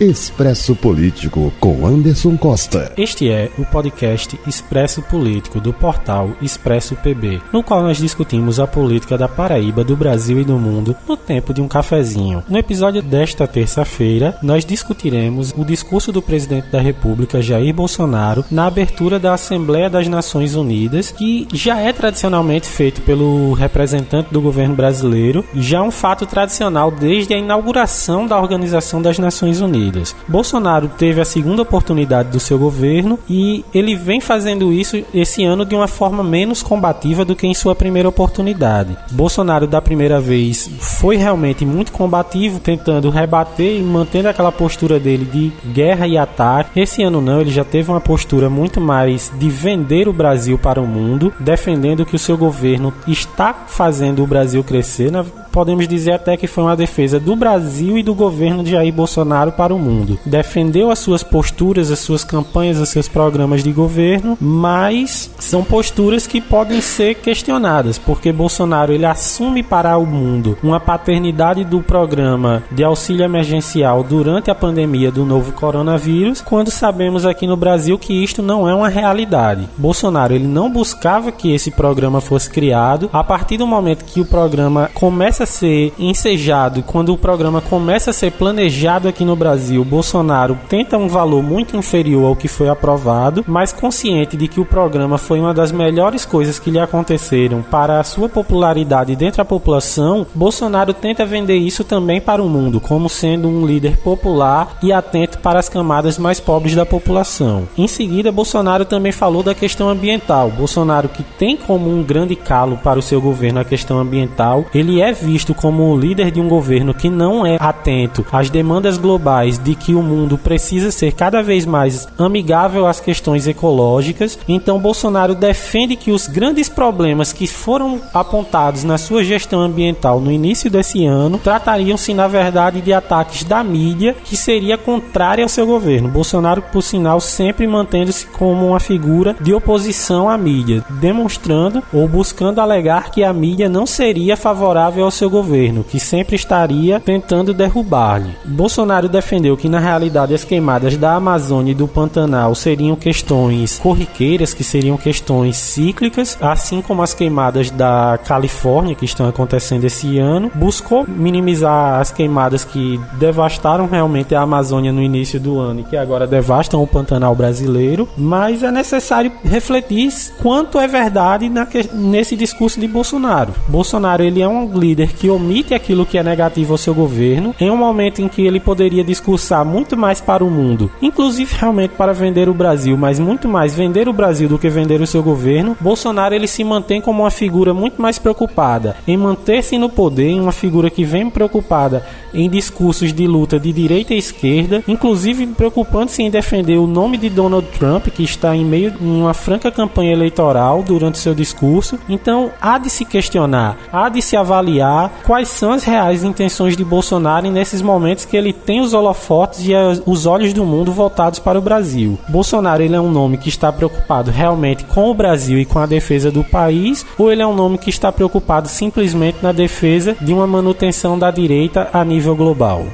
Expresso Político com Anderson Costa. Este é o podcast Expresso Político do portal Expresso PB, no qual nós discutimos a política da Paraíba, do Brasil e do mundo no tempo de um cafezinho. No episódio desta terça-feira, nós discutiremos o discurso do presidente da República, Jair Bolsonaro, na abertura da Assembleia das Nações Unidas, que já é tradicionalmente feito pelo representante do governo brasileiro, já um fato tradicional desde a inauguração da Organização das Nações Unidas. Bolsonaro teve a segunda oportunidade do seu governo e ele vem fazendo isso esse ano de uma forma menos combativa do que em sua primeira oportunidade. Bolsonaro, da primeira vez, foi realmente muito combativo, tentando rebater e mantendo aquela postura dele de guerra e ataque. Esse ano não, ele já teve uma postura muito mais de vender o Brasil para o mundo, defendendo que o seu governo está fazendo o Brasil crescer. Na podemos dizer até que foi uma defesa do Brasil e do governo de Jair Bolsonaro para o mundo. Defendeu as suas posturas, as suas campanhas, os seus programas de governo, mas são posturas que podem ser questionadas, porque Bolsonaro ele assume para o mundo uma paternidade do programa de auxílio emergencial durante a pandemia do novo coronavírus, quando sabemos aqui no Brasil que isto não é uma realidade. Bolsonaro ele não buscava que esse programa fosse criado. A partir do momento que o programa começa a ser ensejado, quando o programa começa a ser planejado aqui no Brasil, Bolsonaro tenta um valor muito inferior ao que foi aprovado, mas consciente de que o programa foi uma das melhores coisas que lhe aconteceram para a sua popularidade dentro da população, Bolsonaro tenta vender isso também para o mundo, como sendo um líder popular e atento para as camadas mais pobres da população. Em seguida, Bolsonaro também falou da questão ambiental. Bolsonaro, que tem como um grande calo para o seu governo a questão ambiental, ele é visto como o líder de um governo que não é atento às demandas globais de que o mundo precisa ser cada vez mais amigável às questões ecológicas, então Bolsonaro defende que os grandes problemas que foram apontados na sua gestão ambiental no início desse ano tratariam-se na verdade de ataques da mídia que seria contrária ao seu governo. Bolsonaro, por sinal, sempre mantendo-se como uma figura de oposição à mídia, demonstrando ou buscando alegar que a mídia não seria favorável ao seu governo, que sempre estaria tentando derrubar-lhe. Bolsonaro defendeu que na realidade as queimadas da Amazônia e do Pantanal seriam questões corriqueiras, que seriam questões cíclicas, assim como as queimadas da Califórnia que estão acontecendo esse ano. Buscou minimizar as queimadas que devastaram realmente a Amazônia no início do ano e que agora devastam o Pantanal brasileiro, mas é necessário refletir quanto é verdade na, nesse discurso de Bolsonaro. Bolsonaro ele é um líder que omite aquilo que é negativo ao seu governo, em um momento em que ele poderia discursar muito mais para o mundo, inclusive realmente para vender o Brasil, mas muito mais vender o Brasil do que vender o seu governo, Bolsonaro ele se mantém como uma figura muito mais preocupada em manter-se no poder, uma figura que vem preocupada em discursos de luta de direita e esquerda, inclusive preocupando-se em defender o nome de Donald Trump, que está em meio de uma franca campanha eleitoral durante seu discurso. Então, há de se questionar, há de se avaliar quais são as reais intenções de Bolsonaro nesses momentos que ele tem os holofotes e os olhos do mundo voltados para o Brasil. Bolsonaro ele é um nome que está preocupado realmente com o Brasil e com a defesa do país, ou ele é um nome que está preocupado simplesmente na defesa de uma manutenção da direita a nível global?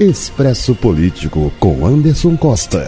Expresso Político com Anderson Costa.